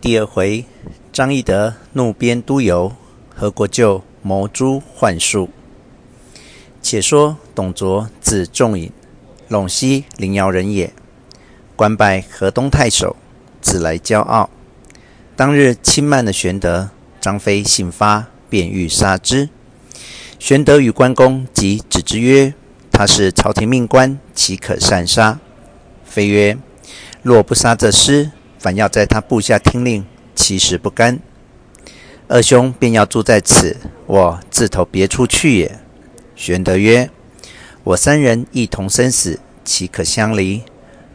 第二回，张翼德怒鞭督邮，何国舅谋诛幻术。且说董卓字仲颖，陇西临洮人也，官拜河东太守，自来骄傲。当日轻慢了玄德，张飞信发，便欲杀之。玄德与关公即指之曰：“他是朝廷命官，岂可擅杀？”飞曰：“若不杀这厮，反要在他部下听令，其实不甘。二兄便要住在此，我自投别处去也。”玄德曰：“我三人一同生死，岂可相离？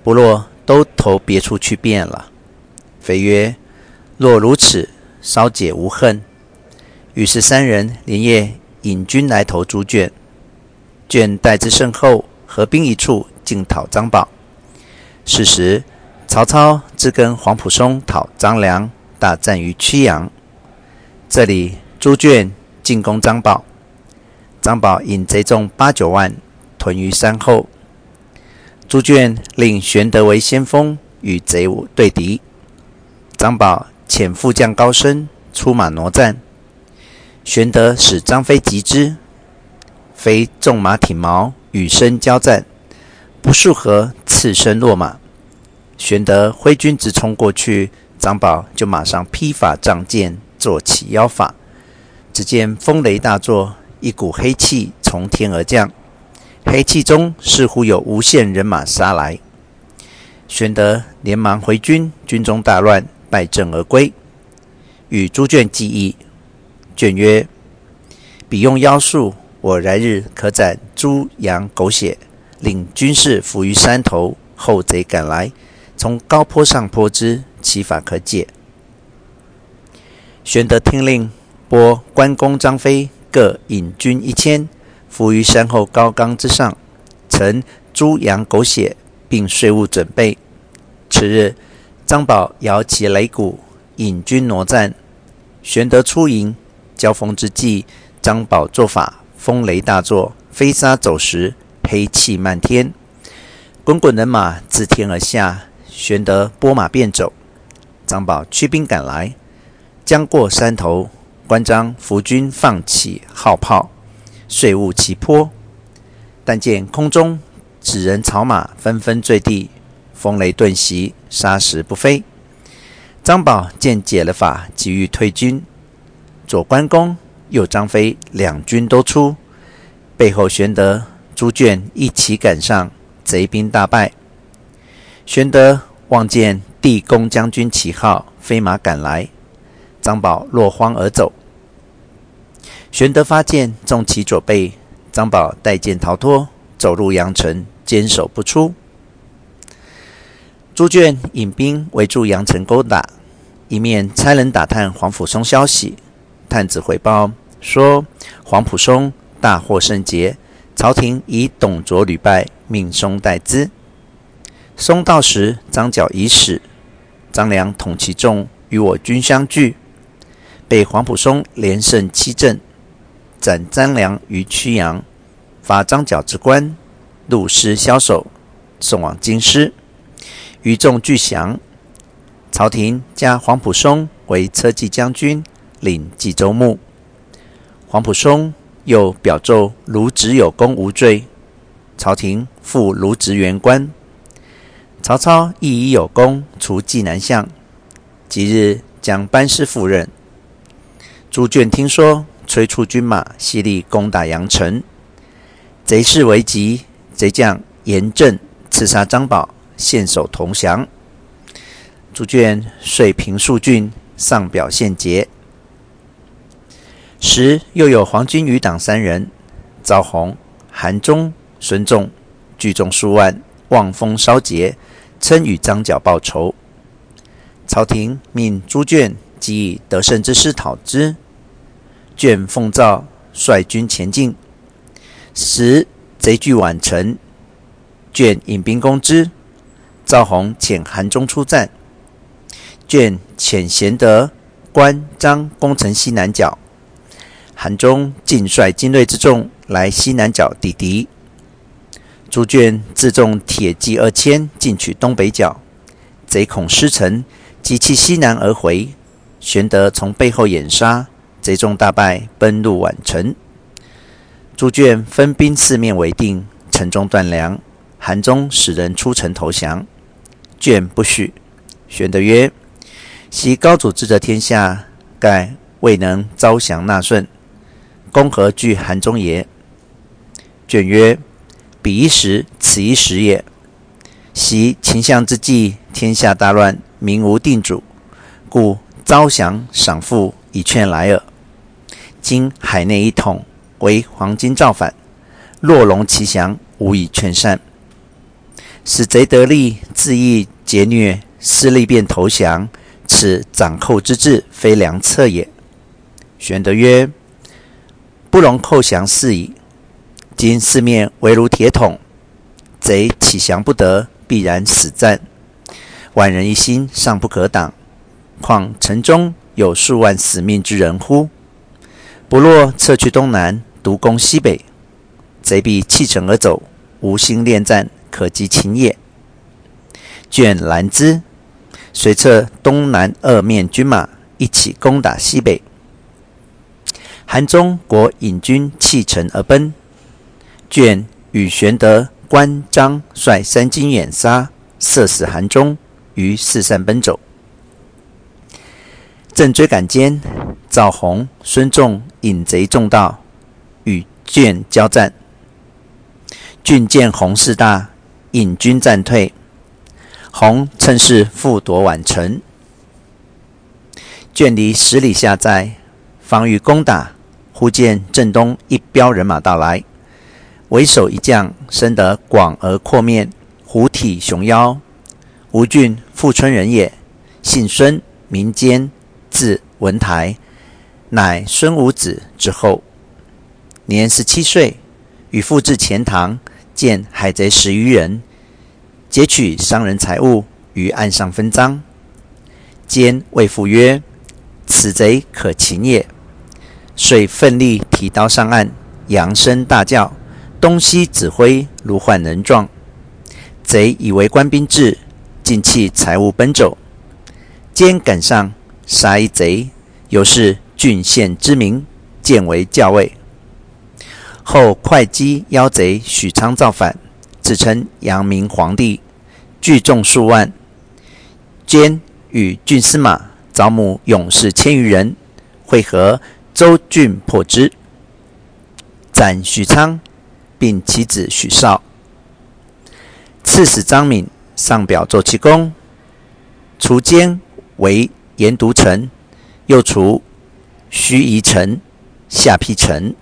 不若都投别处去便了。”飞曰：“若如此，稍解无恨。”于是三人连夜引军来投猪圈。圈待之甚厚，合兵一处，竞讨张宝。是时，曹操自跟黄甫嵩讨张良，大战于曲阳。这里猪圈进攻张宝。张宝引贼众八九万屯于山后，猪圈令玄德为先锋，与贼对敌。张宝遣副将高升出马搦战，玄德使张飞急之，飞纵马挺矛，与身交战，不数合，刺身落马。玄德挥军直冲过去，张宝就马上披发仗剑，做起妖法。只见风雷大作。一股黑气从天而降，黑气中似乎有无限人马杀来。玄德连忙回军，军中大乱，败阵而归。与猪圈计议，圈曰：“彼用妖术，我来日可斩猪羊狗血，令军士伏于山头，后贼赶来，从高坡上坡之，其法可解。”玄德听令，拨关公、张飞。各引军一千，伏于山后高冈之上，陈猪羊狗血，并税务准备。次日，张宝摇起擂鼓，引军搦战。玄德出营，交锋之际，张宝做法，风雷大作，飞沙走石，黑气漫天，滚滚人马自天而下。玄德拨马便走，张宝驱兵赶来，将过山头。关张伏军放起号炮，遂误其坡。但见空中纸人草马纷纷坠地，风雷顿息，沙石不飞。张宝见解了法，急欲退军。左关公，右张飞，两军都出，背后玄德、猪圈一起赶上，贼兵大败。玄德望见地公将军旗号，飞马赶来。张宝落荒而走，玄德发箭中其左背，张宝带箭逃脱，走入阳城，坚守不出。朱隽引兵围住阳城攻打，一面差人打探黄甫嵩消息。探子回报说，黄甫嵩大获胜捷，朝廷以董卓屡败，命松代之。松到时，张角已死，张良统其众与我军相拒。被黄埔松连胜七阵，斩张良于曲阳，伐张角之官，戮师枭首，送往京师。余众俱降。朝廷加黄埔松为车骑将军，领冀州牧。黄埔松又表奏卢植有功无罪，朝廷复卢植原官。曹操亦以有功除济南相，即日将班师赴任。猪圈听说，催促军马，犀利攻打阳城。贼势为急，贼将严震刺杀张宝，献首投降。猪圈遂平数郡，上表献捷。时又有黄巾余党三人，赵弘、韩忠、孙仲，聚众数万，望风烧节，称与张角报仇。朝廷命猪圈即以得胜之师讨之。圈奉诏率军前进，时贼据宛城，圈引兵攻之。赵弘遣韩忠出战，圈遣贤德、关张攻城西南角，韩忠尽率精锐之众来西南角抵敌。猪圈自重铁骑二千，进取东北角，贼恐失城，及其西南而回。玄德从背后掩杀，贼众大败，奔入宛城。诸眷分兵四面围定，城中断粮。韩忠使人出城投降，眷不许。玄德曰：“昔高祖治这天下，盖未能招降纳顺，公何惧韩忠也？”卷曰：“彼一时，此一时也。昔秦相之际，天下大乱，民无定主，故招降赏赋以劝来耳。今海内一统，为黄巾造反，若容其降，无以劝善。使贼得利，恣意劫掠，势利便投降，此掌寇之志，非良策也。”玄德曰：“不容寇降是矣。今四面围如铁桶，贼乞降不得。”必然死战，万人一心，尚不可挡，况城中有数万死命之人乎？不若撤去东南，独攻西北，贼必弃城而走，无心恋战，可击秦也。卷兰之，遂策东南二面军马，一起攻打西北。韩忠果引军弃城而奔，卷与玄德。关张率三军掩杀，射死韩忠，于四散奔走。正追赶间，赵弘、孙仲引贼众到，与卷交战。眷见弘势大，引军战退。弘趁势复夺宛城。卷离十里下寨，方欲攻打，忽见正东一彪人马到来。为首一将，生得广而阔面，虎体熊腰。吴郡富春人也，姓孙，名坚，字文台，乃孙武子之后。年十七岁，与父至钱塘，见海贼十余人，劫取商人财物，于岸上分赃。坚谓父曰：“此贼可擒也。”遂奋力提刀上岸，扬声大叫。东西指挥如患人状，贼以为官兵至，尽弃财物奔走。兼赶上，杀一贼，有是郡县之名，建为校尉。后会稽妖贼许昌造反，自称阳明皇帝，聚众数万。兼与郡司马招募勇士千余人，会合州郡破之，斩许昌。并其子许绍，刺史张敏上表奏其功，除奸为盐都臣，又除须夷臣、下邳臣。